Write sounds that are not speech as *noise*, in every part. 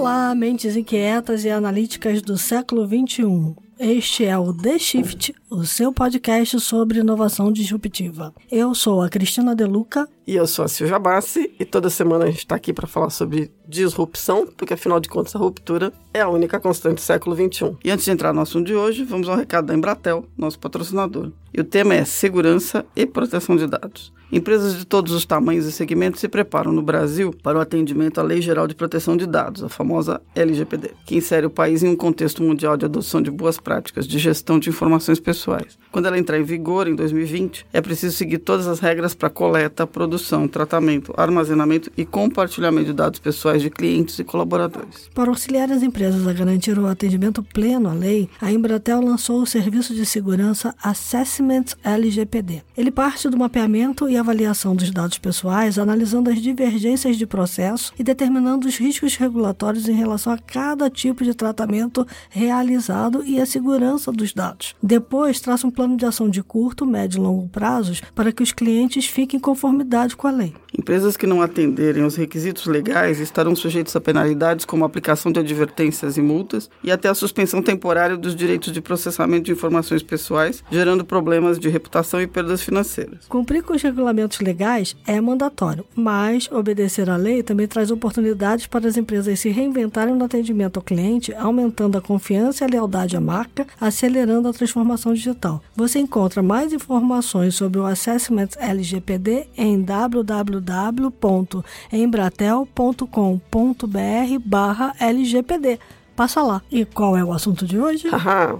Olá, mentes inquietas e analíticas do século XXI. Este é o The Shift, o seu podcast sobre inovação disruptiva. Eu sou a Cristina Deluca. E eu sou a Silvia Bassi, e toda semana a gente está aqui para falar sobre disrupção, porque afinal de contas a ruptura é a única constante do século XXI. E antes de entrar no assunto de hoje, vamos ao recado da Embratel, nosso patrocinador. E o tema é segurança e proteção de dados. Empresas de todos os tamanhos e segmentos se preparam no Brasil para o atendimento à Lei Geral de Proteção de Dados, a famosa LGPD, que insere o país em um contexto mundial de adoção de boas práticas de gestão de informações pessoais. Quando ela entrar em vigor em 2020, é preciso seguir todas as regras para coleta, produção, tratamento, armazenamento e compartilhamento de dados pessoais de clientes e colaboradores. Para auxiliar as empresas a garantir o atendimento pleno à lei, a Embratel lançou o serviço de segurança Assessment LGPD. Ele parte do mapeamento e avaliação dos dados pessoais, analisando as divergências de processo e determinando os riscos regulatórios em relação a cada tipo de tratamento realizado e a segurança dos dados. Depois, traça um plano de ação de curto, médio e longo prazos para que os clientes fiquem em conformidade com a lei. Empresas que não atenderem os requisitos legais estarão sujeitas a penalidades como a aplicação de advertências e multas e até a suspensão temporária dos direitos de processamento de informações pessoais, gerando problemas de reputação e perdas financeiras. Cumprir com os regulamentos legais é mandatório, mas obedecer à lei também traz oportunidades para as empresas se reinventarem no atendimento ao cliente, aumentando a confiança e a lealdade à marca, acelerando a transformação digital. Você encontra mais informações sobre o Assessment LGPD em www.embratel.com.br barra LGPD. Passa lá. E qual é o assunto de hoje? *laughs*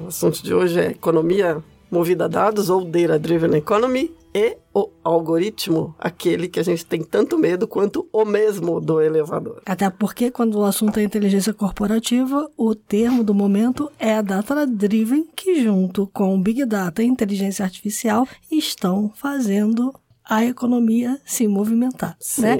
O assunto de hoje é economia movida a dados ou Data Driven Economy e o algoritmo, aquele que a gente tem tanto medo quanto o mesmo do elevador. Até porque, quando o assunto é inteligência corporativa, o termo do momento é Data Driven, que junto com Big Data e inteligência artificial estão fazendo a economia se movimentar, Sim. né?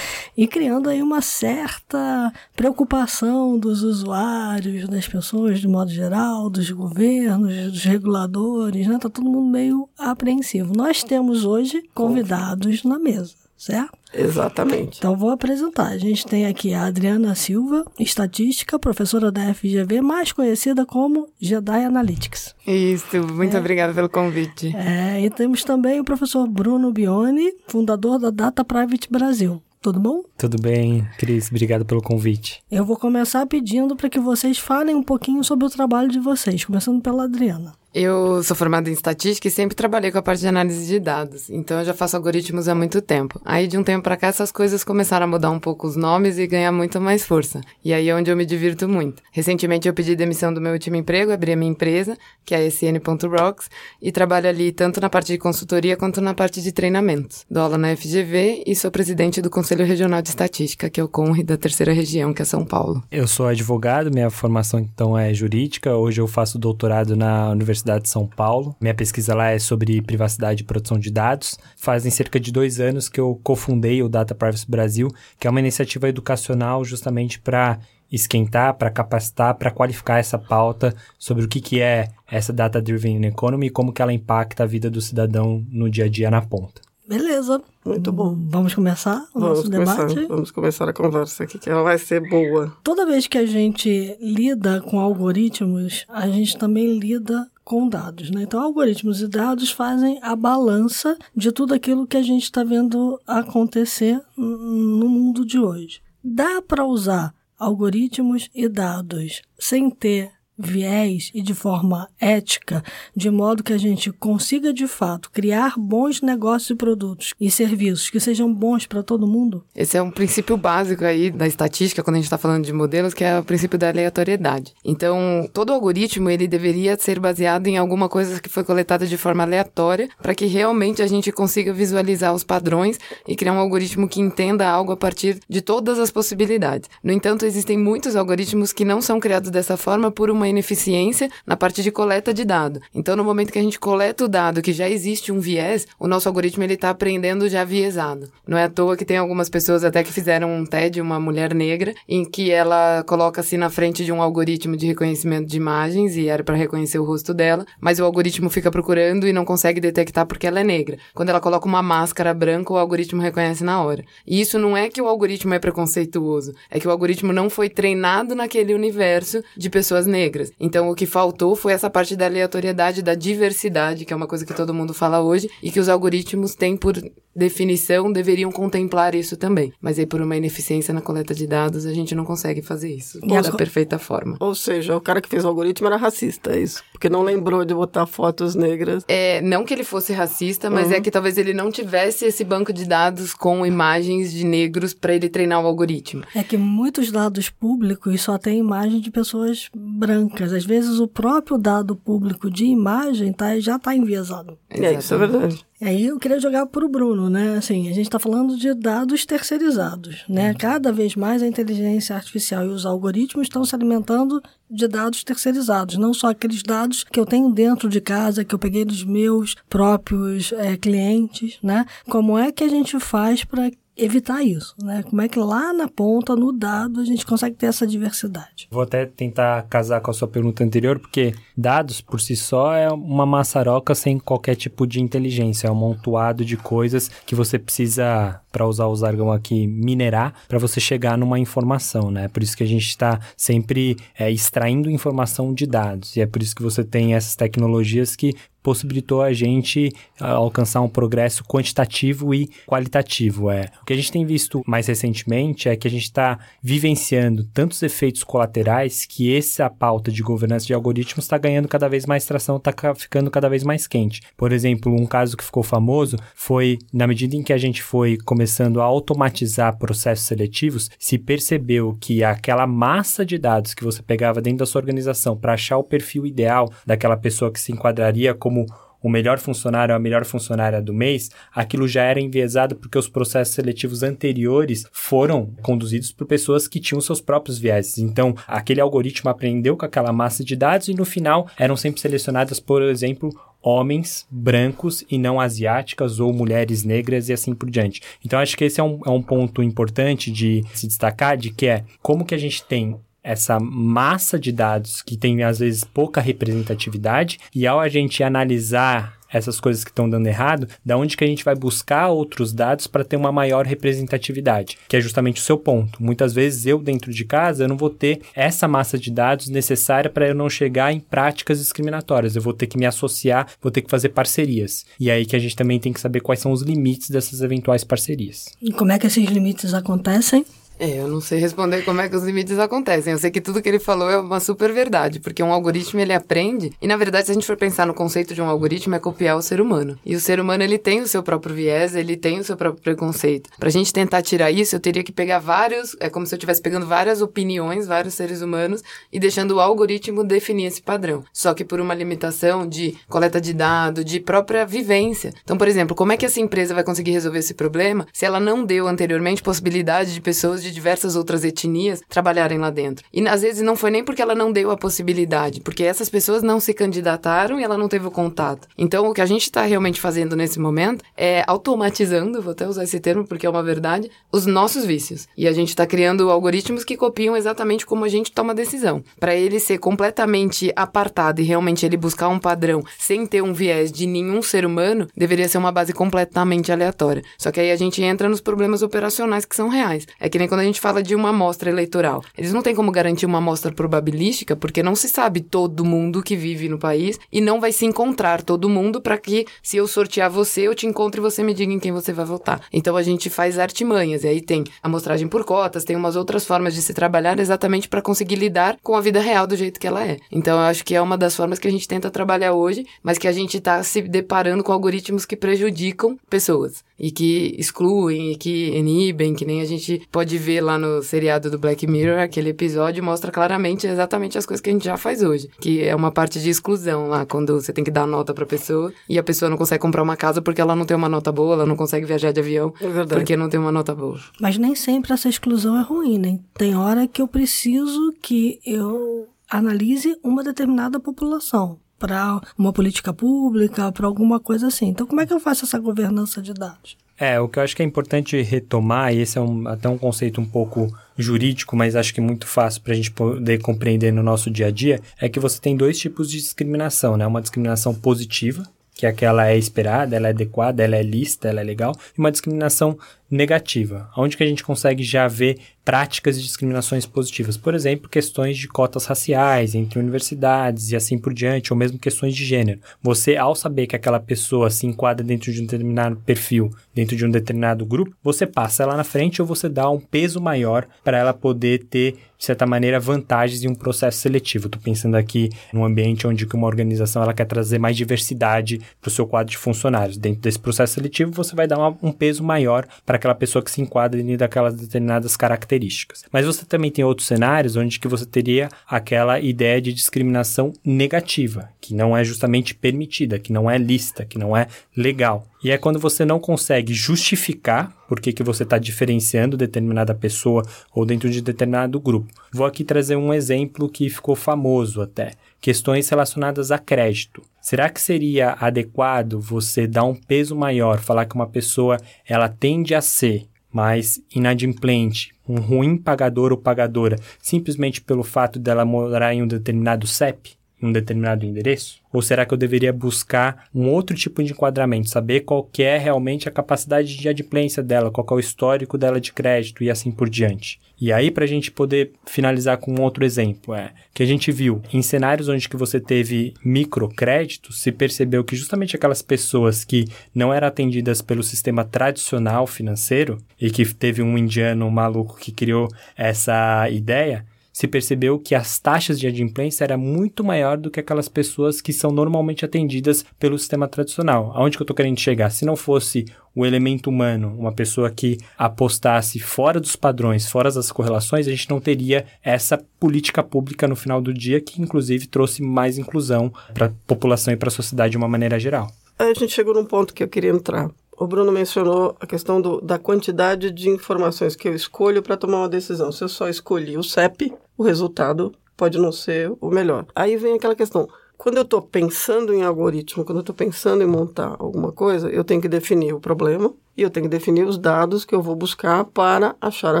E criando aí uma certa preocupação dos usuários, das pessoas de modo geral, dos governos, dos reguladores, né? Tá todo mundo meio apreensivo. Nós temos hoje convidados na mesa, certo? Exatamente. Então vou apresentar. A gente tem aqui a Adriana Silva, estatística, professora da FGV, mais conhecida como Jedi Analytics. Isso, muito obrigada pelo convite. É, e temos também o professor Bruno Bione, fundador da Data Private Brasil. Tudo bom? Tudo bem, Cris. Obrigado pelo convite. Eu vou começar pedindo para que vocês falem um pouquinho sobre o trabalho de vocês, começando pela Adriana. Eu sou formada em estatística e sempre trabalhei com a parte de análise de dados, então eu já faço algoritmos há muito tempo. Aí de um tempo para cá essas coisas começaram a mudar um pouco os nomes e ganhar muito mais força. E aí é onde eu me divirto muito. Recentemente eu pedi demissão do meu último emprego, abri a minha empresa, que é a SN.rocks, e trabalho ali tanto na parte de consultoria quanto na parte de treinamentos. Dou aula na FGV e sou presidente do Conselho Regional de Estatística, que é o CONRE da terceira região, que é São Paulo. Eu sou advogado, minha formação então é jurídica. Hoje eu faço doutorado na Universidade de São Paulo. Minha pesquisa lá é sobre privacidade e proteção de dados. Fazem cerca de dois anos que eu cofundei o Data Privacy Brasil, que é uma iniciativa educacional justamente para esquentar, para capacitar, para qualificar essa pauta sobre o que, que é essa Data Driven Economy e como que ela impacta a vida do cidadão no dia a dia na ponta. Beleza. Muito bom. Vamos começar o Vamos nosso começar, debate? vamos começar a conversa aqui, que ela vai ser boa. Toda vez que a gente lida com algoritmos, a gente também lida com dados, né? Então, algoritmos e dados fazem a balança de tudo aquilo que a gente está vendo acontecer no mundo de hoje. Dá para usar algoritmos e dados sem ter viés e de forma ética, de modo que a gente consiga de fato criar bons negócios e produtos e serviços que sejam bons para todo mundo? Esse é um princípio básico aí da estatística, quando a gente está falando de modelos, que é o princípio da aleatoriedade. Então, todo algoritmo, ele deveria ser baseado em alguma coisa que foi coletada de forma aleatória, para que realmente a gente consiga visualizar os padrões e criar um algoritmo que entenda algo a partir de todas as possibilidades. No entanto, existem muitos algoritmos que não são criados dessa forma por uma ineficiência na parte de coleta de dado. Então, no momento que a gente coleta o dado que já existe um viés, o nosso algoritmo ele está aprendendo já viesado. Não é à toa que tem algumas pessoas até que fizeram um TED, uma mulher negra, em que ela coloca-se na frente de um algoritmo de reconhecimento de imagens e era para reconhecer o rosto dela, mas o algoritmo fica procurando e não consegue detectar porque ela é negra. Quando ela coloca uma máscara branca, o algoritmo reconhece na hora. E isso não é que o algoritmo é preconceituoso, é que o algoritmo não foi treinado naquele universo de pessoas negras. Então o que faltou foi essa parte da aleatoriedade, da diversidade, que é uma coisa que todo mundo fala hoje e que os algoritmos têm por definição deveriam contemplar isso também. Mas aí por uma ineficiência na coleta de dados a gente não consegue fazer isso da perfeita forma. Ou seja, o cara que fez o algoritmo era racista, é isso? Porque não lembrou de botar fotos negras. É, não que ele fosse racista, mas uhum. é que talvez ele não tivesse esse banco de dados com imagens de negros para ele treinar o algoritmo. É que muitos dados públicos só tem imagem de pessoas brancas. Às vezes o próprio dado público de imagem tá, já está enviesado. É, isso é verdade. E aí eu queria jogar para o Bruno, né? Assim, a gente está falando de dados terceirizados, né? Uhum. Cada vez mais a inteligência artificial e os algoritmos estão se alimentando de dados terceirizados, não só aqueles dados que eu tenho dentro de casa, que eu peguei dos meus próprios é, clientes, né? Como é que a gente faz para evitar isso, né? Como é que lá na ponta, no dado, a gente consegue ter essa diversidade? Vou até tentar casar com a sua pergunta anterior, porque dados por si só é uma maçaroca sem qualquer tipo de inteligência, é um montuado de coisas que você precisa, para usar o jargão aqui, minerar para você chegar numa informação, né? Por isso que a gente está sempre é, extraindo informação de dados, e é por isso que você tem essas tecnologias que possibilitou a gente uh, alcançar um progresso quantitativo e qualitativo. É. O que a gente tem visto mais recentemente é que a gente está vivenciando tantos efeitos colaterais que essa pauta de governança de algoritmos está ganhando cada vez mais tração, está ficando cada vez mais quente. Por exemplo, um caso que ficou famoso foi na medida em que a gente foi começando a automatizar processos seletivos, se percebeu que aquela massa de dados que você pegava dentro da sua organização para achar o perfil ideal daquela pessoa que se enquadraria como como o melhor funcionário ou a melhor funcionária do mês, aquilo já era enviesado porque os processos seletivos anteriores foram conduzidos por pessoas que tinham seus próprios vieses. Então, aquele algoritmo aprendeu com aquela massa de dados e no final eram sempre selecionadas, por exemplo, homens brancos e não asiáticas ou mulheres negras e assim por diante. Então, acho que esse é um, é um ponto importante de se destacar, de que é como que a gente tem essa massa de dados que tem às vezes pouca representatividade e ao a gente analisar essas coisas que estão dando errado, da onde que a gente vai buscar outros dados para ter uma maior representatividade, que é justamente o seu ponto. Muitas vezes eu dentro de casa eu não vou ter essa massa de dados necessária para eu não chegar em práticas discriminatórias. Eu vou ter que me associar, vou ter que fazer parcerias. E é aí que a gente também tem que saber quais são os limites dessas eventuais parcerias. E como é que esses limites acontecem? É, eu não sei responder como é que os limites acontecem. Eu sei que tudo que ele falou é uma super verdade, porque um algoritmo ele aprende, e na verdade, se a gente for pensar no conceito de um algoritmo, é copiar o ser humano. E o ser humano ele tem o seu próprio viés, ele tem o seu próprio preconceito. Pra gente tentar tirar isso, eu teria que pegar vários, é como se eu estivesse pegando várias opiniões, vários seres humanos e deixando o algoritmo definir esse padrão. Só que por uma limitação de coleta de dados, de própria vivência. Então, por exemplo, como é que essa empresa vai conseguir resolver esse problema se ela não deu anteriormente possibilidade de pessoas de de diversas outras etnias trabalharem lá dentro. E às vezes não foi nem porque ela não deu a possibilidade, porque essas pessoas não se candidataram e ela não teve o contato. Então, o que a gente está realmente fazendo nesse momento é automatizando, vou até usar esse termo porque é uma verdade, os nossos vícios. E a gente está criando algoritmos que copiam exatamente como a gente toma decisão. Para ele ser completamente apartado e realmente ele buscar um padrão sem ter um viés de nenhum ser humano, deveria ser uma base completamente aleatória. Só que aí a gente entra nos problemas operacionais que são reais. É que nem quando quando a gente fala de uma amostra eleitoral. Eles não têm como garantir uma amostra probabilística, porque não se sabe todo mundo que vive no país e não vai se encontrar todo mundo para que, se eu sortear você, eu te encontre e você me diga em quem você vai votar. Então a gente faz artimanhas, e aí tem amostragem por cotas, tem umas outras formas de se trabalhar exatamente para conseguir lidar com a vida real do jeito que ela é. Então eu acho que é uma das formas que a gente tenta trabalhar hoje, mas que a gente está se deparando com algoritmos que prejudicam pessoas e que excluem e que inibem, que nem a gente pode ver lá no seriado do Black Mirror, aquele episódio mostra claramente exatamente as coisas que a gente já faz hoje, que é uma parte de exclusão lá, quando você tem que dar nota pra pessoa e a pessoa não consegue comprar uma casa porque ela não tem uma nota boa, ela não consegue viajar de avião é porque não tem uma nota boa. Mas nem sempre essa exclusão é ruim, né? Tem hora que eu preciso que eu analise uma determinada população para uma política pública, para alguma coisa assim. Então, como é que eu faço essa governança de dados? É, o que eu acho que é importante retomar, e esse é um, até um conceito um pouco jurídico, mas acho que é muito fácil para a gente poder compreender no nosso dia a dia, é que você tem dois tipos de discriminação, né? Uma discriminação positiva, que é aquela é esperada, ela é adequada, ela é lista, ela é legal, e uma discriminação negativa, onde que a gente consegue já ver práticas de discriminações positivas. Por exemplo, questões de cotas raciais entre universidades e assim por diante, ou mesmo questões de gênero. Você, ao saber que aquela pessoa se enquadra dentro de um determinado perfil, dentro de um determinado grupo, você passa ela na frente ou você dá um peso maior para ela poder ter, de certa maneira, vantagens em um processo seletivo. Estou pensando aqui num ambiente onde uma organização ela quer trazer mais diversidade para o seu quadro de funcionários. Dentro desse processo seletivo, você vai dar uma, um peso maior para aquela pessoa que se enquadra dentro daquelas determinadas características. Mas você também tem outros cenários onde que você teria aquela ideia de discriminação negativa, que não é justamente permitida, que não é lista, que não é legal. E é quando você não consegue justificar por que, que você está diferenciando determinada pessoa ou dentro de determinado grupo. Vou aqui trazer um exemplo que ficou famoso até. Questões relacionadas a crédito. Será que seria adequado você dar um peso maior, falar que uma pessoa ela tende a ser mais inadimplente, um ruim pagador ou pagadora, simplesmente pelo fato dela morar em um determinado CEP, em um determinado endereço? Ou será que eu deveria buscar um outro tipo de enquadramento, saber qual que é realmente a capacidade de adimplência dela, qual é o histórico dela de crédito e assim por diante? E aí, para a gente poder finalizar com um outro exemplo, é que a gente viu em cenários onde que você teve microcréditos, se percebeu que justamente aquelas pessoas que não eram atendidas pelo sistema tradicional financeiro e que teve um indiano maluco que criou essa ideia, se percebeu que as taxas de adimplência era muito maior do que aquelas pessoas que são normalmente atendidas pelo sistema tradicional. Aonde que eu estou querendo chegar? Se não fosse o elemento humano, uma pessoa que apostasse fora dos padrões, fora das correlações, a gente não teria essa política pública no final do dia que inclusive trouxe mais inclusão para a população e para a sociedade de uma maneira geral. Aí a gente chegou num ponto que eu queria entrar. O Bruno mencionou a questão do, da quantidade de informações que eu escolho para tomar uma decisão. Se eu só escolhi o CEP, o resultado pode não ser o melhor. Aí vem aquela questão. Quando eu estou pensando em algoritmo, quando eu estou pensando em montar alguma coisa, eu tenho que definir o problema e eu tenho que definir os dados que eu vou buscar para achar a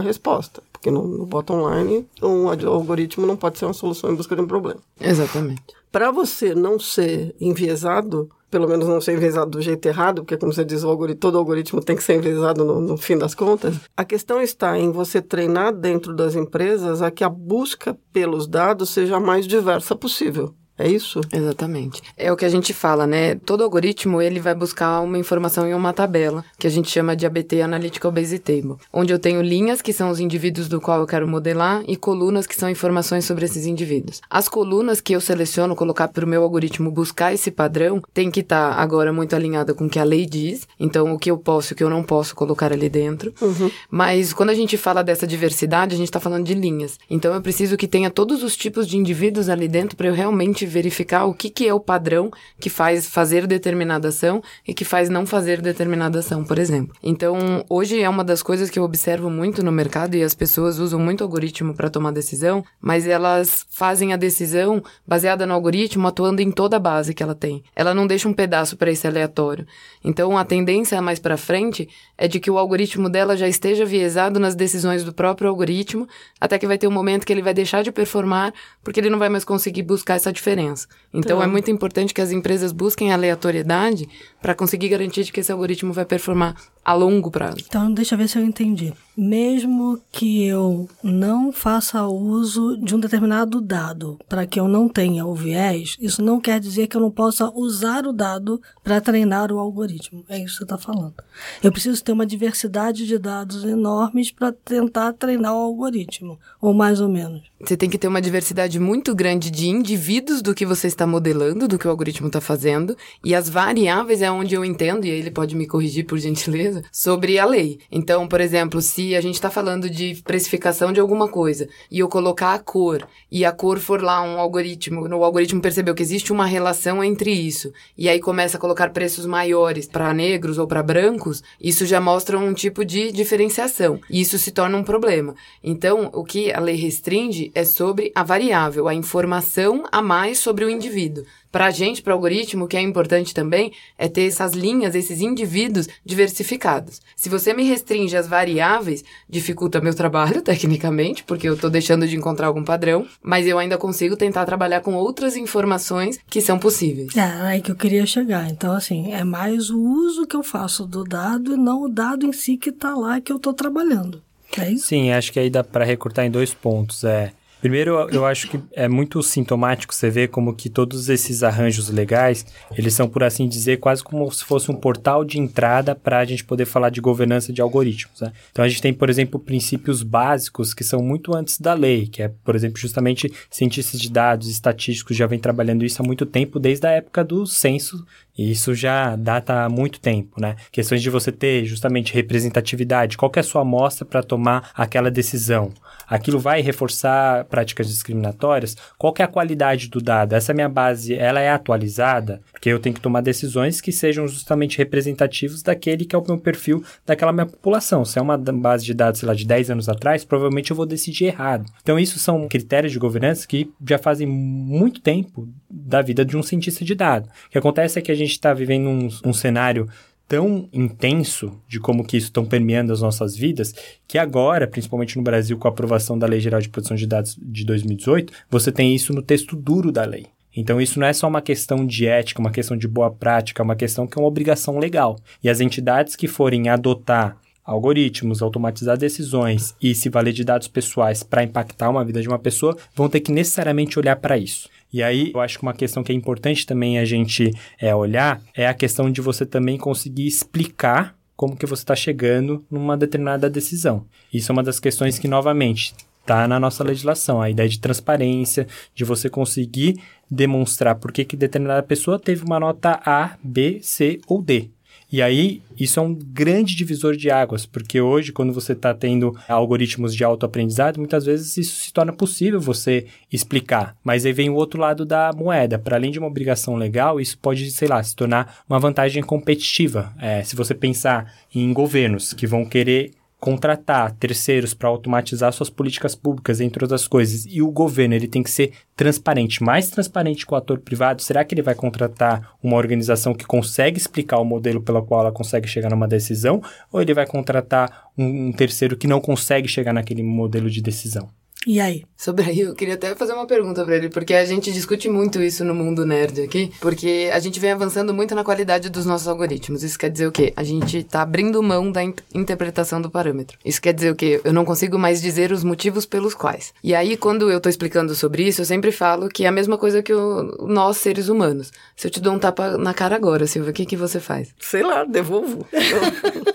resposta. Porque no, no bottom line, um algoritmo não pode ser uma solução em busca de um problema. Exatamente. Para você não ser enviesado, pelo menos não ser enviesado do jeito errado, porque, como você diz, algoritmo, todo algoritmo tem que ser enviesado no, no, fim das contas. A questão está em você treinar dentro das empresas a que a busca pelos dados seja a mais diversa possível. É isso? Exatamente. É o que a gente fala, né? Todo algoritmo, ele vai buscar uma informação em uma tabela, que a gente chama de ABT Analytical Base Table, onde eu tenho linhas, que são os indivíduos do qual eu quero modelar, e colunas, que são informações sobre esses indivíduos. As colunas que eu seleciono colocar para o meu algoritmo buscar esse padrão, tem que estar tá agora muito alinhada com o que a lei diz, então o que eu posso e o que eu não posso colocar ali dentro. Uhum. Mas quando a gente fala dessa diversidade, a gente está falando de linhas. Então eu preciso que tenha todos os tipos de indivíduos ali dentro para eu realmente verificar o que, que é o padrão que faz fazer determinada ação e que faz não fazer determinada ação, por exemplo. Então, hoje é uma das coisas que eu observo muito no mercado e as pessoas usam muito algoritmo para tomar decisão, mas elas fazem a decisão baseada no algoritmo atuando em toda a base que ela tem. Ela não deixa um pedaço para esse aleatório. Então, a tendência mais para frente é de que o algoritmo dela já esteja viesado nas decisões do próprio algoritmo, até que vai ter um momento que ele vai deixar de performar porque ele não vai mais conseguir buscar essa diferença diferença. Então, então, é muito importante que as empresas busquem aleatoriedade para conseguir garantir que esse algoritmo vai performar a longo prazo. Então, deixa eu ver se eu entendi. Mesmo que eu não faça uso de um determinado dado para que eu não tenha o viés, isso não quer dizer que eu não possa usar o dado para treinar o algoritmo. É isso que você está falando. Eu preciso ter uma diversidade de dados enormes para tentar treinar o algoritmo, ou mais ou menos. Você tem que ter uma diversidade muito grande de indivíduos do que você está modelando, do que o algoritmo está fazendo, e as variáveis é onde eu entendo, e aí ele pode me corrigir por gentileza, coisa sobre a lei. Então, por exemplo, se a gente está falando de precificação de alguma coisa e eu colocar a cor e a cor for lá um algoritmo, o algoritmo percebeu que existe uma relação entre isso e aí começa a colocar preços maiores para negros ou para brancos, isso já mostra um tipo de diferenciação e isso se torna um problema. Então, o que a lei restringe é sobre a variável, a informação a mais sobre o indivíduo. Para a gente, para o algoritmo, o que é importante também é ter essas linhas, esses indivíduos diversificados. Se você me restringe as variáveis, dificulta meu trabalho, *laughs* tecnicamente, porque eu estou deixando de encontrar algum padrão, mas eu ainda consigo tentar trabalhar com outras informações que são possíveis. É, aí que eu queria chegar. Então, assim, é mais o uso que eu faço do dado e não o dado em si que está lá que eu estou trabalhando. É isso? Sim, acho que aí dá para recortar em dois pontos. É, Primeiro, eu acho que é muito sintomático você ver como que todos esses arranjos legais, eles são, por assim dizer, quase como se fosse um portal de entrada para a gente poder falar de governança de algoritmos. Né? Então, a gente tem, por exemplo, princípios básicos que são muito antes da lei, que é, por exemplo, justamente cientistas de dados, estatísticos já vêm trabalhando isso há muito tempo, desde a época do censo e isso já data há muito tempo, né? Questões de você ter justamente representatividade, qual é a sua amostra para tomar aquela decisão? Aquilo vai reforçar práticas discriminatórias? Qual é a qualidade do dado? Essa minha base, ela é atualizada? Porque eu tenho que tomar decisões que sejam justamente representativos daquele que é o meu perfil daquela minha população. Se é uma base de dados, sei lá, de 10 anos atrás, provavelmente eu vou decidir errado. Então, isso são critérios de governança que já fazem muito tempo da vida de um cientista de dados. O que acontece é que a gente está vivendo um, um cenário tão intenso de como que isso estão permeando as nossas vidas, que agora, principalmente no Brasil, com a aprovação da Lei Geral de Proteção de Dados de 2018, você tem isso no texto duro da lei. Então, isso não é só uma questão de ética, uma questão de boa prática, é uma questão que é uma obrigação legal. E as entidades que forem adotar algoritmos, automatizar decisões e se valer de dados pessoais para impactar uma vida de uma pessoa, vão ter que necessariamente olhar para isso. E aí, eu acho que uma questão que é importante também a gente é, olhar é a questão de você também conseguir explicar como que você está chegando numa determinada decisão. Isso é uma das questões que, novamente, está na nossa legislação. A ideia de transparência, de você conseguir demonstrar por que, que determinada pessoa teve uma nota A, B, C ou D. E aí, isso é um grande divisor de águas, porque hoje, quando você está tendo algoritmos de autoaprendizado, muitas vezes isso se torna possível você explicar. Mas aí vem o outro lado da moeda. Para além de uma obrigação legal, isso pode, sei lá, se tornar uma vantagem competitiva. É, se você pensar em governos que vão querer contratar terceiros para automatizar suas políticas públicas, entre outras coisas, e o governo ele tem que ser transparente, mais transparente que o ator privado, será que ele vai contratar uma organização que consegue explicar o modelo pelo qual ela consegue chegar numa decisão, ou ele vai contratar um, um terceiro que não consegue chegar naquele modelo de decisão? E aí? Sobre aí, eu queria até fazer uma pergunta para ele, porque a gente discute muito isso no mundo nerd aqui, porque a gente vem avançando muito na qualidade dos nossos algoritmos. Isso quer dizer o quê? A gente tá abrindo mão da in interpretação do parâmetro. Isso quer dizer o quê? Eu não consigo mais dizer os motivos pelos quais. E aí, quando eu tô explicando sobre isso, eu sempre falo que é a mesma coisa que o, nós, seres humanos. Se eu te dou um tapa na cara agora, Silvia, o que, que você faz? Sei lá, devolvo.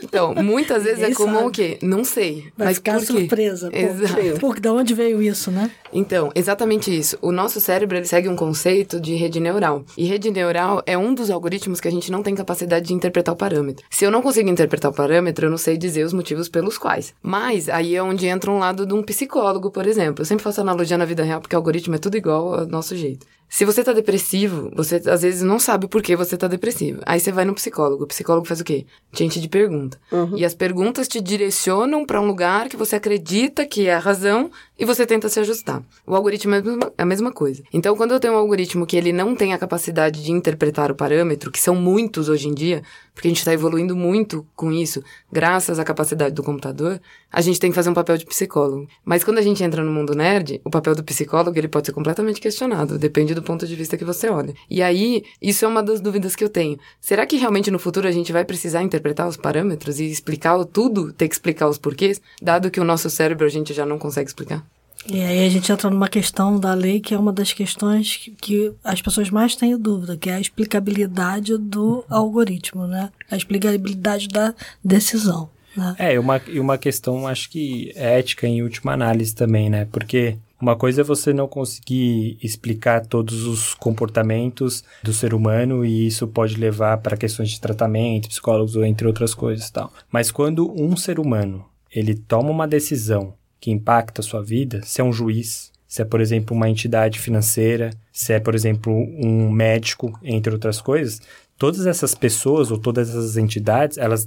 então, muitas vezes é comum sabe. o quê? Não sei. Vai mas ficar por surpresa. Exato. Porque da onde veio isso, né? Então, exatamente isso. O nosso cérebro ele segue um conceito de rede neural. E rede neural é um dos algoritmos que a gente não tem capacidade de interpretar o parâmetro. Se eu não consigo interpretar o parâmetro, eu não sei dizer os motivos pelos quais. Mas aí é onde entra um lado de um psicólogo, por exemplo. Eu sempre faço analogia na vida real porque o algoritmo é tudo igual ao nosso jeito. Se você tá depressivo, você às vezes não sabe por que você tá depressivo. Aí você vai no psicólogo. O psicólogo faz o quê? Te enche de pergunta. Uhum. E as perguntas te direcionam para um lugar que você acredita que é a razão e você tenta se ajustar. O algoritmo é a mesma coisa. Então, quando eu tenho um algoritmo que ele não tem a capacidade de interpretar o parâmetro, que são muitos hoje em dia, porque a gente está evoluindo muito com isso, graças à capacidade do computador, a gente tem que fazer um papel de psicólogo. Mas quando a gente entra no mundo nerd, o papel do psicólogo ele pode ser completamente questionado, depende do ponto de vista que você olha. E aí, isso é uma das dúvidas que eu tenho. Será que realmente no futuro a gente vai precisar interpretar os parâmetros e explicar tudo, ter que explicar os porquês, dado que o nosso cérebro a gente já não consegue explicar? E aí a gente entra numa questão da lei que é uma das questões que, que as pessoas mais têm dúvida, que é a explicabilidade do algoritmo, né? A explicabilidade da decisão. Né? É, e uma, e uma questão, acho que ética em última análise também, né? Porque Uma coisa é você não conseguir explicar todos os comportamentos do ser humano e isso pode levar para questões de tratamento, psicólogos, entre outras coisas, tal. Mas quando um ser humano ele toma uma decisão que impacta a sua vida, se é um juiz, se é, por exemplo, uma entidade financeira, se é, por exemplo, um médico, entre outras coisas, todas essas pessoas ou todas essas entidades, elas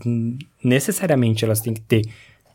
necessariamente elas têm que ter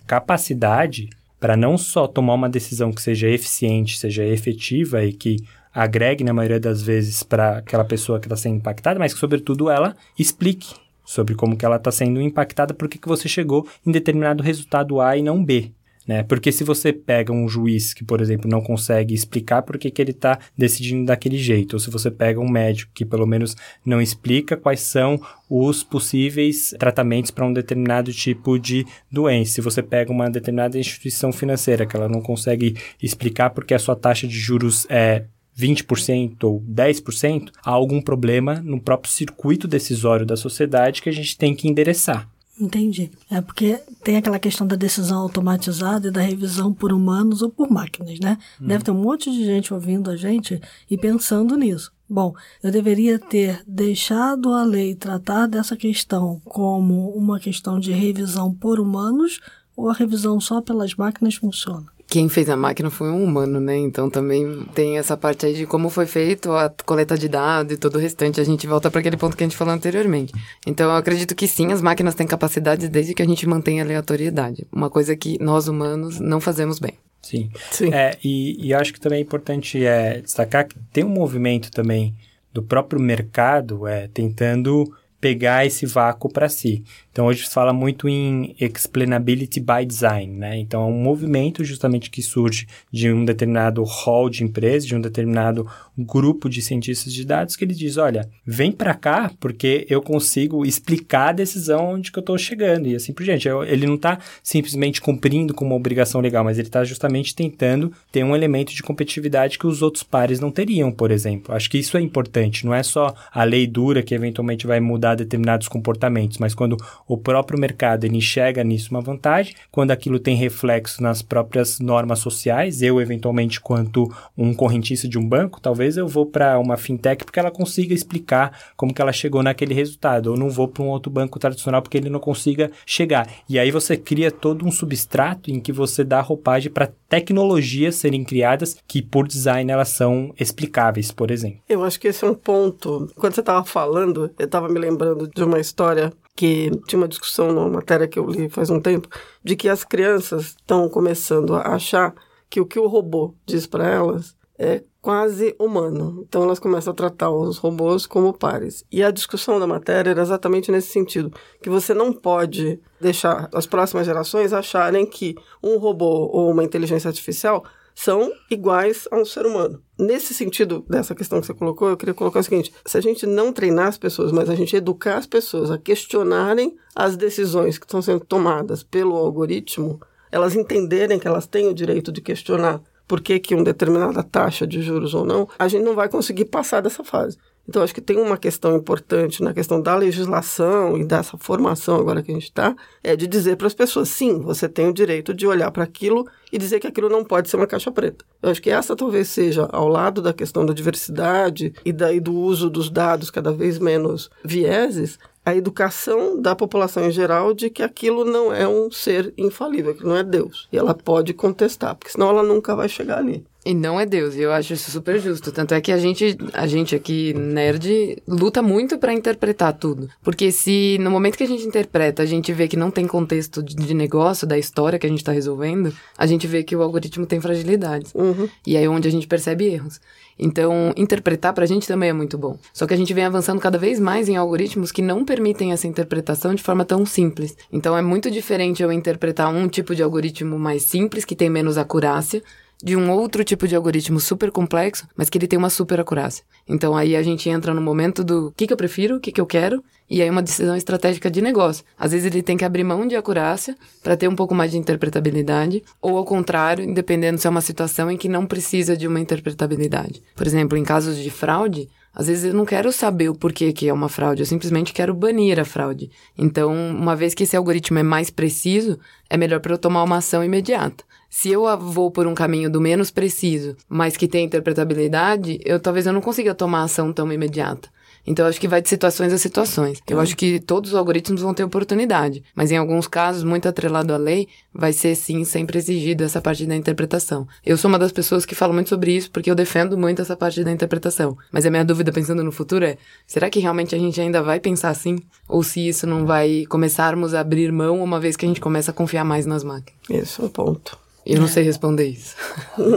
capacidade para não só tomar uma decisão que seja eficiente, seja efetiva e que agregue na maioria das vezes para aquela pessoa que está sendo impactada, mas que sobretudo ela explique sobre como que ela está sendo impactada, por que você chegou em determinado resultado A e não B. Né? Porque se você pega um juiz que, por exemplo, não consegue explicar por que, que ele está decidindo daquele jeito, ou se você pega um médico que pelo menos não explica quais são os possíveis tratamentos para um determinado tipo de doença, se você pega uma determinada instituição financeira que ela não consegue explicar porque a sua taxa de juros é 20% ou 10%, há algum problema no próprio circuito decisório da sociedade que a gente tem que endereçar. Entendi. É porque tem aquela questão da decisão automatizada e da revisão por humanos ou por máquinas, né? Hum. Deve ter um monte de gente ouvindo a gente e pensando nisso. Bom, eu deveria ter deixado a lei tratar dessa questão como uma questão de revisão por humanos ou a revisão só pelas máquinas funciona? Quem fez a máquina foi um humano, né? Então também tem essa parte aí de como foi feito a coleta de dados e todo o restante. A gente volta para aquele ponto que a gente falou anteriormente. Então eu acredito que sim, as máquinas têm capacidades desde que a gente mantenha a aleatoriedade. Uma coisa que nós humanos não fazemos bem. Sim. sim. É, e, e acho que também é importante é, destacar que tem um movimento também do próprio mercado é, tentando pegar esse vácuo para si. Então hoje se fala muito em explainability by design, né? Então é um movimento justamente que surge de um determinado hall de empresas, de um determinado grupo de cientistas de dados que ele diz, olha, vem para cá porque eu consigo explicar a decisão onde que eu estou chegando e assim por diante. Ele não está simplesmente cumprindo com uma obrigação legal, mas ele está justamente tentando ter um elemento de competitividade que os outros pares não teriam, por exemplo. Acho que isso é importante. Não é só a lei dura que eventualmente vai mudar determinados comportamentos, mas quando o próprio mercado ele enxerga nisso uma vantagem, quando aquilo tem reflexo nas próprias normas sociais, eu eventualmente quanto um correntista de um banco, talvez eu vou para uma fintech porque ela consiga explicar como que ela chegou naquele resultado, ou não vou para um outro banco tradicional porque ele não consiga chegar. E aí você cria todo um substrato em que você dá roupagem para tecnologias serem criadas que por design elas são explicáveis, por exemplo. Eu acho que esse é um ponto. Quando você estava falando, eu estava me lembrando de uma história que tinha uma discussão numa matéria que eu li faz um tempo, de que as crianças estão começando a achar que o que o robô diz para elas é quase humano. Então elas começam a tratar os robôs como pares. E a discussão da matéria era exatamente nesse sentido, que você não pode deixar as próximas gerações acharem que um robô ou uma inteligência artificial são iguais a um ser humano. Nesse sentido, dessa questão que você colocou, eu queria colocar o seguinte: se a gente não treinar as pessoas, mas a gente educar as pessoas a questionarem as decisões que estão sendo tomadas pelo algoritmo, elas entenderem que elas têm o direito de questionar por que, que uma determinada taxa de juros ou não, a gente não vai conseguir passar dessa fase. Então, acho que tem uma questão importante na questão da legislação e dessa formação agora que a gente está, é de dizer para as pessoas, sim, você tem o direito de olhar para aquilo e dizer que aquilo não pode ser uma caixa preta. Eu acho que essa talvez seja, ao lado da questão da diversidade e daí do uso dos dados cada vez menos vieses, a educação da população em geral de que aquilo não é um ser infalível, que não é Deus. E ela pode contestar, porque senão ela nunca vai chegar ali. E não é Deus, e eu acho isso super justo. Tanto é que a gente, a gente aqui, nerd, luta muito para interpretar tudo. Porque se no momento que a gente interpreta, a gente vê que não tem contexto de negócio, da história que a gente tá resolvendo, a gente vê que o algoritmo tem fragilidades. Uhum. E aí é onde a gente percebe erros. Então, interpretar pra gente também é muito bom. Só que a gente vem avançando cada vez mais em algoritmos que não permitem essa interpretação de forma tão simples. Então, é muito diferente eu interpretar um tipo de algoritmo mais simples, que tem menos acurácia, de um outro tipo de algoritmo super complexo, mas que ele tem uma super acurácia. Então aí a gente entra no momento do que, que eu prefiro, o que, que eu quero, e aí uma decisão estratégica de negócio. Às vezes ele tem que abrir mão de acurácia para ter um pouco mais de interpretabilidade, ou ao contrário, dependendo se é uma situação em que não precisa de uma interpretabilidade. Por exemplo, em casos de fraude, às vezes eu não quero saber o porquê que é uma fraude, eu simplesmente quero banir a fraude. Então, uma vez que esse algoritmo é mais preciso, é melhor para eu tomar uma ação imediata. Se eu vou por um caminho do menos preciso, mas que tem interpretabilidade, eu talvez eu não consiga tomar ação tão imediata. Então, eu acho que vai de situações a situações. Eu acho que todos os algoritmos vão ter oportunidade, mas em alguns casos, muito atrelado à lei, vai ser sim sempre exigido essa parte da interpretação. Eu sou uma das pessoas que falo muito sobre isso porque eu defendo muito essa parte da interpretação. Mas a minha dúvida pensando no futuro é: será que realmente a gente ainda vai pensar assim? Ou se isso não vai começarmos a abrir mão uma vez que a gente começa a confiar mais nas máquinas? Esse é um ponto. Eu não sei responder isso.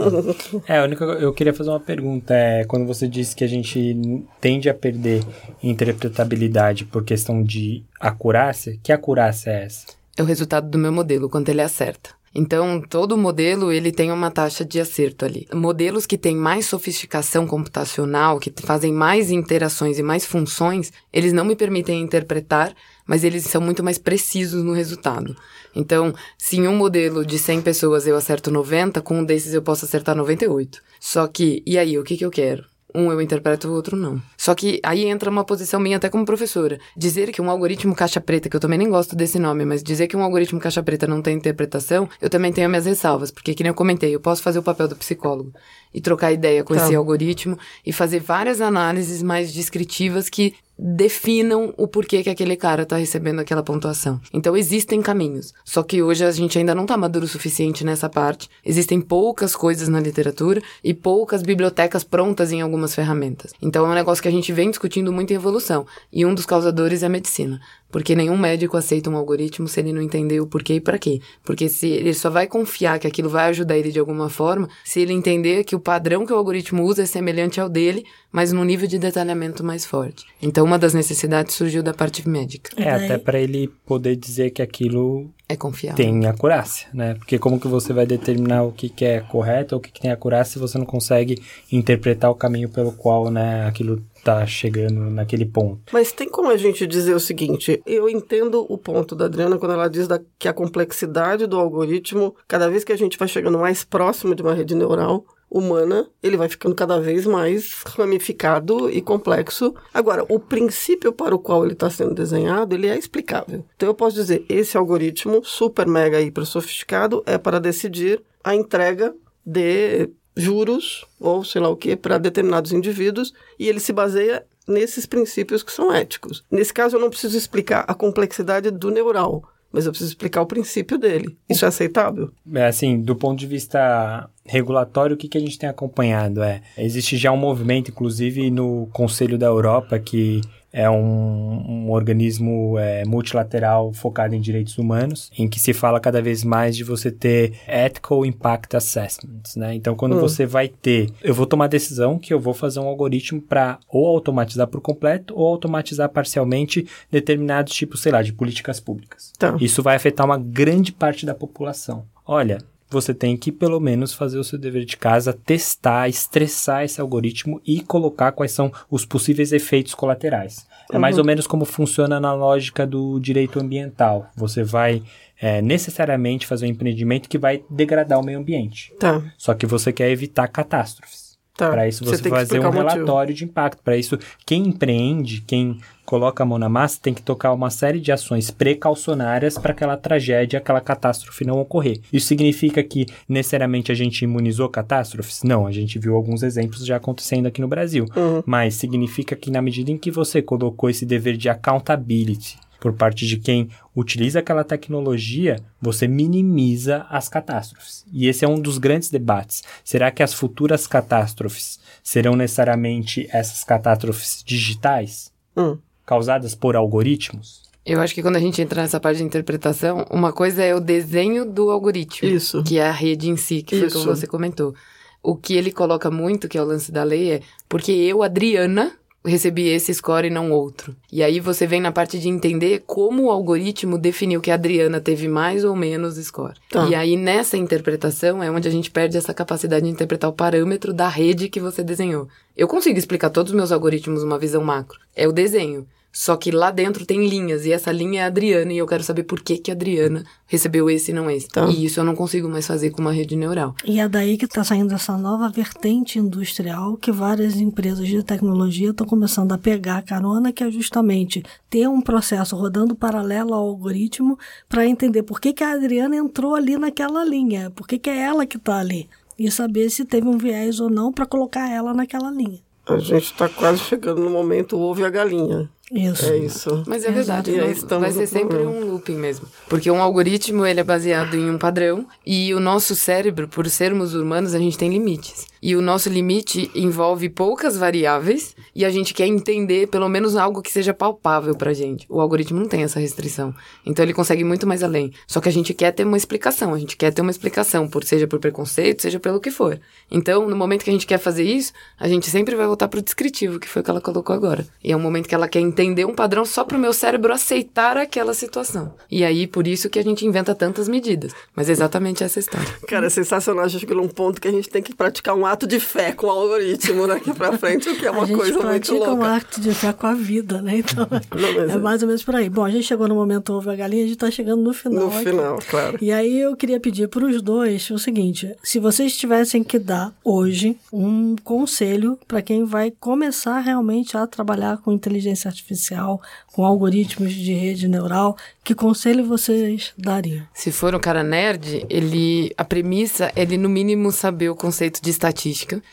*laughs* é, a única, eu queria fazer uma pergunta. É, quando você disse que a gente tende a perder interpretabilidade por questão de acurácia, que acurácia é essa? É o resultado do meu modelo, quando ele acerta. Então, todo modelo ele tem uma taxa de acerto ali. Modelos que têm mais sofisticação computacional, que fazem mais interações e mais funções, eles não me permitem interpretar, mas eles são muito mais precisos no resultado. Então, se em um modelo de 100 pessoas eu acerto 90, com um desses eu posso acertar 98. Só que, e aí, o que, que eu quero? Um eu interpreto, o outro não. Só que aí entra uma posição minha até como professora. Dizer que um algoritmo caixa preta, que eu também nem gosto desse nome, mas dizer que um algoritmo caixa preta não tem interpretação, eu também tenho minhas ressalvas. Porque, que nem eu comentei, eu posso fazer o papel do psicólogo e trocar ideia com tá. esse algoritmo e fazer várias análises mais descritivas que definam o porquê que aquele cara está recebendo aquela pontuação. Então existem caminhos. Só que hoje a gente ainda não está maduro o suficiente nessa parte. Existem poucas coisas na literatura e poucas bibliotecas prontas em algumas ferramentas. Então é um negócio que a gente vem discutindo muito em evolução. E um dos causadores é a medicina. Porque nenhum médico aceita um algoritmo se ele não entender o porquê e para quê. Porque se ele só vai confiar que aquilo vai ajudar ele de alguma forma, se ele entender que o padrão que o algoritmo usa é semelhante ao dele, mas num nível de detalhamento mais forte. Então, uma das necessidades surgiu da parte médica. É, até para ele poder dizer que aquilo é confiável. Tem acurácia, né? Porque como que você vai determinar o que, que é correto ou o que, que tem acurácia se você não consegue interpretar o caminho pelo qual, né, aquilo tá chegando naquele ponto. Mas tem como a gente dizer o seguinte, eu entendo o ponto da Adriana quando ela diz da, que a complexidade do algoritmo, cada vez que a gente vai chegando mais próximo de uma rede neural, humana, ele vai ficando cada vez mais ramificado e complexo. Agora, o princípio para o qual ele está sendo desenhado, ele é explicável. Então, eu posso dizer, esse algoritmo super mega hiper sofisticado é para decidir a entrega de juros ou sei lá o que para determinados indivíduos e ele se baseia nesses princípios que são éticos. Nesse caso, eu não preciso explicar a complexidade do neural, mas eu preciso explicar o princípio dele. Isso é aceitável? É assim, do ponto de vista regulatório, o que, que a gente tem acompanhado? É, existe já um movimento, inclusive no Conselho da Europa, que é um, um organismo é, multilateral focado em direitos humanos, em que se fala cada vez mais de você ter ethical impact assessments, né? Então, quando hum. você vai ter, eu vou tomar a decisão que eu vou fazer um algoritmo para ou automatizar por completo ou automatizar parcialmente determinados tipos, sei lá, de políticas públicas. Tá. Isso vai afetar uma grande parte da população. Olha, você tem que pelo menos fazer o seu dever de casa, testar, estressar esse algoritmo e colocar quais são os possíveis efeitos colaterais. É mais uhum. ou menos como funciona na lógica do direito ambiental. Você vai é, necessariamente fazer um empreendimento que vai degradar o meio ambiente. Tá. Só que você quer evitar catástrofes. Tá. Para isso você, você fazer um relatório de impacto. Para isso, quem empreende, quem coloca a mão na massa, tem que tocar uma série de ações precaucionárias para aquela tragédia, aquela catástrofe não ocorrer. Isso significa que necessariamente a gente imunizou catástrofes? Não, a gente viu alguns exemplos já acontecendo aqui no Brasil. Uhum. Mas significa que na medida em que você colocou esse dever de accountability, por parte de quem utiliza aquela tecnologia, você minimiza as catástrofes. E esse é um dos grandes debates. Será que as futuras catástrofes serão necessariamente essas catástrofes digitais, hum. causadas por algoritmos? Eu acho que quando a gente entra nessa parte de interpretação, uma coisa é o desenho do algoritmo. Isso. Que é a rede em si, que foi Isso. como você comentou. O que ele coloca muito, que é o lance da lei, é porque eu, Adriana, recebi esse score e não outro. E aí você vem na parte de entender como o algoritmo definiu que a Adriana teve mais ou menos score. Tá. E aí nessa interpretação é onde a gente perde essa capacidade de interpretar o parâmetro da rede que você desenhou. Eu consigo explicar todos os meus algoritmos uma visão macro. É o desenho. Só que lá dentro tem linhas, e essa linha é a Adriana, e eu quero saber por que, que a Adriana recebeu esse e não esse. Tá. E isso eu não consigo mais fazer com uma rede neural. E é daí que está saindo essa nova vertente industrial que várias empresas de tecnologia estão começando a pegar a carona, que é justamente ter um processo rodando paralelo ao algoritmo para entender por que, que a Adriana entrou ali naquela linha, por que, que é ela que está ali. E saber se teve um viés ou não para colocar ela naquela linha. A gente está quase chegando no momento ovo e a galinha. Isso. É isso. Mas é verdade, E aí não- vai ser sempre problema. um looping mesmo. Porque um algoritmo, ele é baseado em um padrão, e o nosso cérebro, por sermos humanos, a gente tem limites. E o nosso limite envolve poucas variáveis, e a gente quer entender pelo menos algo que seja palpável pra gente. O algoritmo não tem essa restrição. Então ele consegue muito mais além. Só que a gente quer ter uma explicação, a gente quer ter uma explicação, por, seja por preconceito, seja pelo que for. Então, no momento que a gente quer fazer isso, a gente sempre vai voltar pro descritivo, que foi o que ela colocou agora. E é um momento que ela quer entender um padrão só pro meu cérebro aceitar aquela situação. E aí, por isso que a gente inventa tantas medidas. Mas é exatamente essa história. Cara, é sensacional. A gente chegou num ponto que a gente tem que praticar um ato de fé com o algoritmo daqui pra frente, o que é uma a gente coisa muito pratica um louca. acto de fé com a vida, né? Então, *laughs* é é- mais ou menos por aí. Bom, a gente chegou no momento ovo a galinha, a gente tá chegando no final. No aqui. final, claro. E aí eu queria pedir para os dois o seguinte: se vocês tivessem que dar hoje um conselho para quem vai começar realmente a trabalhar com inteligência artificial, com algoritmos de rede neural, que conselho vocês dariam? Se for um cara nerd, ele a premissa é ele no mínimo saber o conceito de estatística,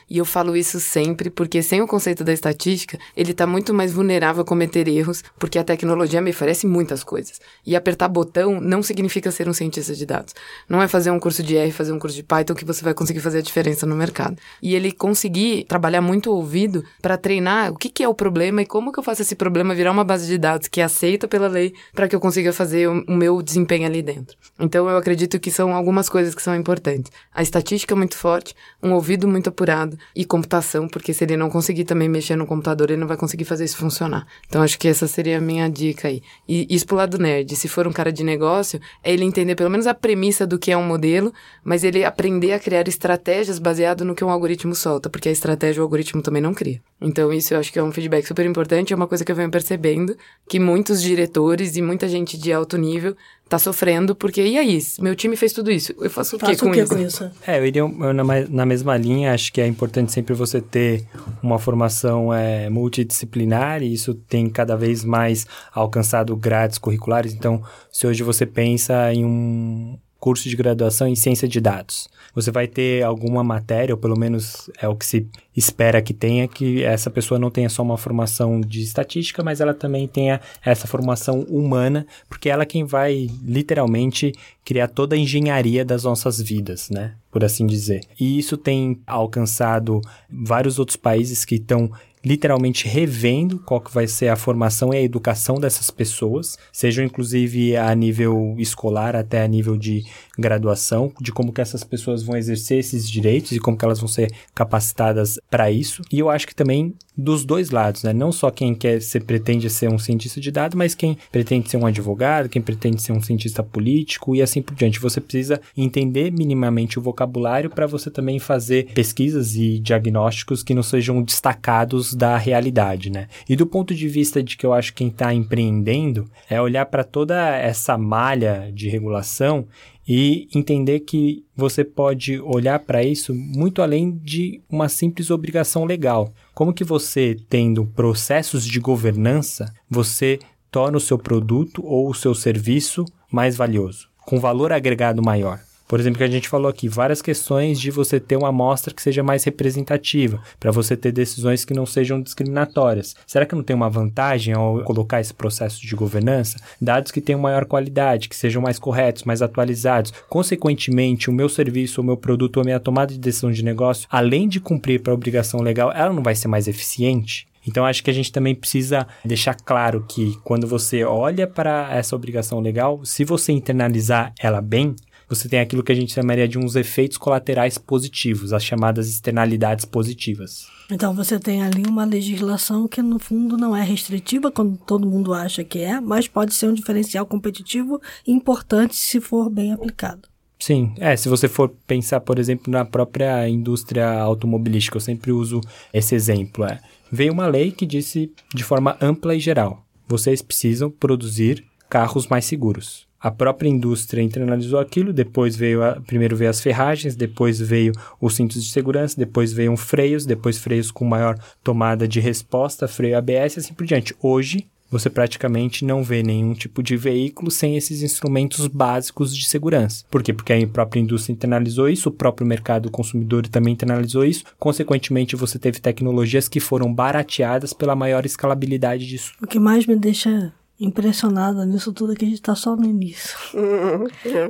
e eu falo isso sempre porque sem o conceito da estatística, ele tá muito mais vulnerável a cometer erros, porque a tecnologia me oferece muitas coisas. E apertar botão não significa ser um cientista de dados. Não é fazer um curso de R, fazer um curso de Python que você vai conseguir fazer a diferença no mercado. E ele conseguir trabalhar muito o ouvido para treinar o que, que é o problema e como que eu faço esse problema virar uma base de dados que é aceita pela lei para que eu consiga fazer o meu desempenho ali dentro. Então eu acredito que são algumas coisas que são importantes. A estatística é muito forte, um ouvido muito apurado e computação, porque se ele não conseguir também mexer no computador, ele não vai conseguir fazer isso funcionar. Então acho que essa seria a minha dica aí. E isso pro lado nerd, se for um cara de negócio, é ele entender pelo menos a premissa do que é um modelo, mas ele aprender a criar estratégias baseado no que um algoritmo solta, porque a estratégia o algoritmo também não cria. Então isso eu acho que é um feedback super importante, é uma coisa que eu venho percebendo, que muitos diretores e muita gente de alto nível tá sofrendo, porque e aí, meu time fez tudo isso, eu faço o quê Faça com o que isso? com isso? É, eu iria eu na, na mesma linha, acho que é importante sempre você ter uma formação é, multidisciplinar e isso tem cada vez mais alcançado grades curriculares. Então, se hoje você pensa em um curso de graduação em ciência de dados, você vai ter alguma matéria, ou pelo menos é o que se espera que tenha, que essa pessoa não tenha só uma formação de estatística, mas ela também tenha essa formação humana, porque ela é quem vai literalmente criar toda a engenharia das nossas vidas, né? Por assim dizer. E isso tem alcançado vários outros países que estão literalmente revendo qual que vai ser a formação e a educação dessas pessoas, sejam inclusive a nível escolar até a nível de graduação, de como que essas pessoas vão exercer esses direitos e como que elas vão ser capacitadas para isso. E eu acho que também dos dois lados, né? Não só quem quer ser pretende ser um cientista de dados, mas quem pretende ser um advogado, quem pretende ser um cientista político e assim por diante. Você precisa entender minimamente o vocabulário para você também fazer pesquisas e diagnósticos que não sejam destacados da realidade, né? E do ponto de vista de que eu acho que quem está empreendendo é olhar para toda essa malha de regulação e entender que você pode olhar para isso muito além de uma simples obrigação legal. Como que você, tendo processos de governança, você torna o seu produto ou o seu serviço mais valioso, com valor agregado maior? Por exemplo, que a gente falou aqui, várias questões de você ter uma amostra que seja mais representativa, para você ter decisões que não sejam discriminatórias. Será que não tem uma vantagem ao colocar esse processo de governança? Dados que tenham maior qualidade, que sejam mais corretos, mais atualizados. Consequentemente, o meu serviço, o meu produto, a minha tomada de decisão de negócio, além de cumprir para a obrigação legal, ela não vai ser mais eficiente? Então, acho que a gente também precisa deixar claro que quando você olha para essa obrigação legal, se você internalizar ela bem, você tem aquilo que a gente chamaria de uns efeitos colaterais positivos, as chamadas externalidades positivas. Então você tem ali uma legislação que no fundo não é restritiva, quando todo mundo acha que é, mas pode ser um diferencial competitivo importante se for bem aplicado. Sim, é, se você for pensar, por exemplo, na própria indústria automobilística, eu sempre uso esse exemplo, é, veio uma lei que disse de forma ampla e geral, vocês precisam produzir carros mais seguros. A própria indústria internalizou aquilo, depois veio a, primeiro veio as ferragens, depois veio os cintos de segurança, depois veio freios, depois freios com maior tomada de resposta, freio ABS e assim por diante. Hoje, você praticamente não vê nenhum tipo de veículo sem esses instrumentos básicos de segurança. Por quê? Porque a própria indústria internalizou isso, o próprio mercado consumidor também internalizou isso. Consequentemente, você teve tecnologias que foram barateadas pela maior escalabilidade disso. O que mais me deixa impressionada nisso tudo é que a gente está só no início. *laughs* Hum,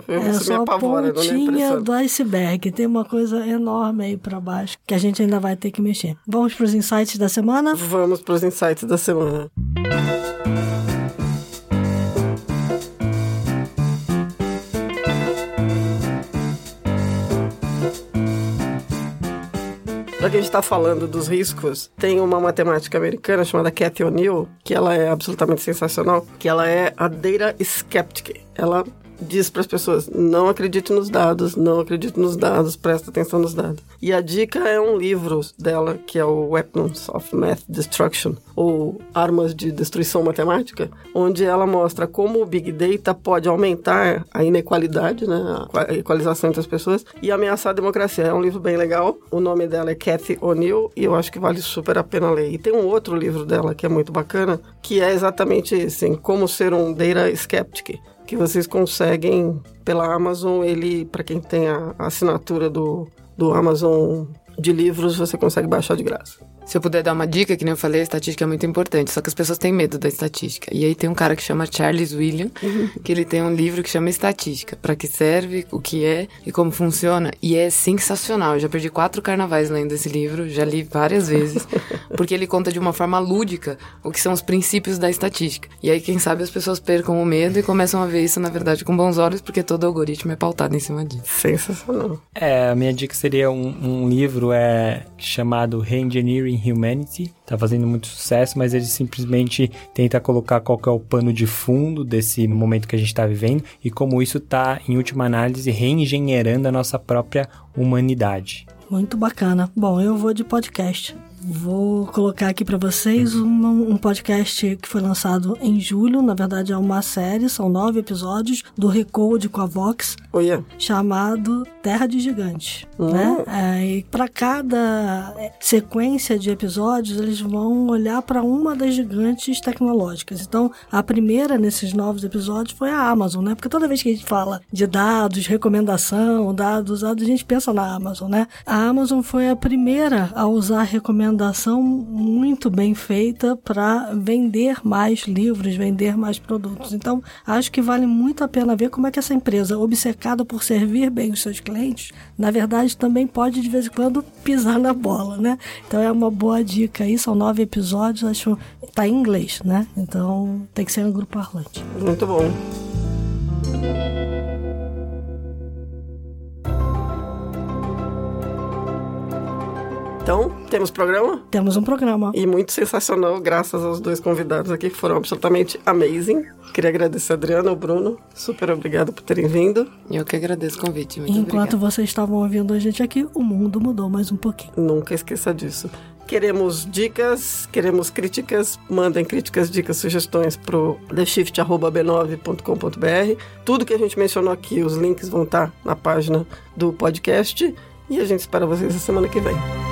é só a pontinha do iceberg. Tem uma coisa enorme aí para baixo que a gente ainda vai ter que mexer. Vamos para os insights da semana? Vamos para os insights da semana. Que a gente está falando dos riscos, tem uma matemática americana chamada Cathy O'Neill, que ela é absolutamente sensacional, que ela é a data skeptic. Ela diz para as pessoas: não acredite nos dados, não acredite nos dados, presta atenção nos dados. E a dica é um livro dela, que é o Weapons of Math Destruction, ou Armas de Destruição Matemática, onde ela mostra como o Big Data pode aumentar a inequalidade, né, a equalização entre as pessoas, e ameaçar a democracia. É um livro bem legal, o nome dela é Cathy O'Neill, e eu acho que vale super a pena ler. E tem um outro livro dela que é muito bacana, que é exatamente assim, como ser um data skeptic que vocês conseguem pela Amazon. Ele, para quem tem a assinatura do, do Amazon de livros, você consegue baixar de graça. Se eu puder dar uma dica, que nem eu falei, a estatística é muito importante, só que as pessoas têm medo da estatística. E aí tem um cara que chama Charles William, *laughs* que ele tem um livro que chama Estatística, para que serve, o que é e como funciona. E é sensacional. Eu já perdi quatro carnavais lendo esse livro, já li várias vezes, *laughs* porque ele conta de uma forma lúdica o que são os princípios da estatística. E aí, quem sabe, as pessoas percam o medo e começam a ver isso, na verdade, com bons olhos, porque todo algoritmo é pautado em cima disso. Sensacional. É, a minha dica seria um, um livro é, chamado Reengineering Humanity, tá fazendo muito sucesso, mas ele simplesmente tenta colocar qual é o pano de fundo desse momento que a gente está vivendo e como isso está, em última análise, reengenheirando a nossa própria humanidade. Muito bacana. Bom, eu vou de podcast. Vou colocar aqui para vocês um, um, podcast que foi lançado em julho. Na verdade, é uma série, são nove episódios do Recode com a Vox, oh, yeah. chamado Terra de Gigantes. Uhum. Né? É, e para cada é, sequência de episódios, eles vão olhar para uma das gigantes tecnológicas. Então, a primeira nesses novos episódios foi a Amazon, né? Porque toda vez que a gente fala de dados, recomendação, dados, dados, a gente pensa na Amazon, né? A Amazon foi a primeira a usar recomendação recomendação muito bem feita para vender mais livros, vender mais produtos. Então, acho que vale muito a pena ver como é que essa empresa, obcecada por servir bem os seus clientes, na verdade também pode de vez em quando pisar na bola, né? Então é uma boa dica aí, são nove episódios, acho tá em inglês, né? Então tem que ser um grupo parlante. Muito bom. Então, temos programa? Temos um programa. E muito sensacional, graças aos dois convidados aqui, que foram absolutamente amazing. Queria agradecer a Adriana, o Bruno. Super obrigado por terem vindo. Eu que agradeço o convite. Muito Enquanto obrigada. vocês estavam ouvindo a gente aqui, o mundo mudou mais um pouquinho. Nunca esqueça disso. Queremos dicas, queremos críticas. Mandem críticas, dicas, sugestões pro theshift.b9.com.br. Tudo que a gente mencionou aqui, os links vão estar na página do podcast. E a gente espera vocês na semana que vem.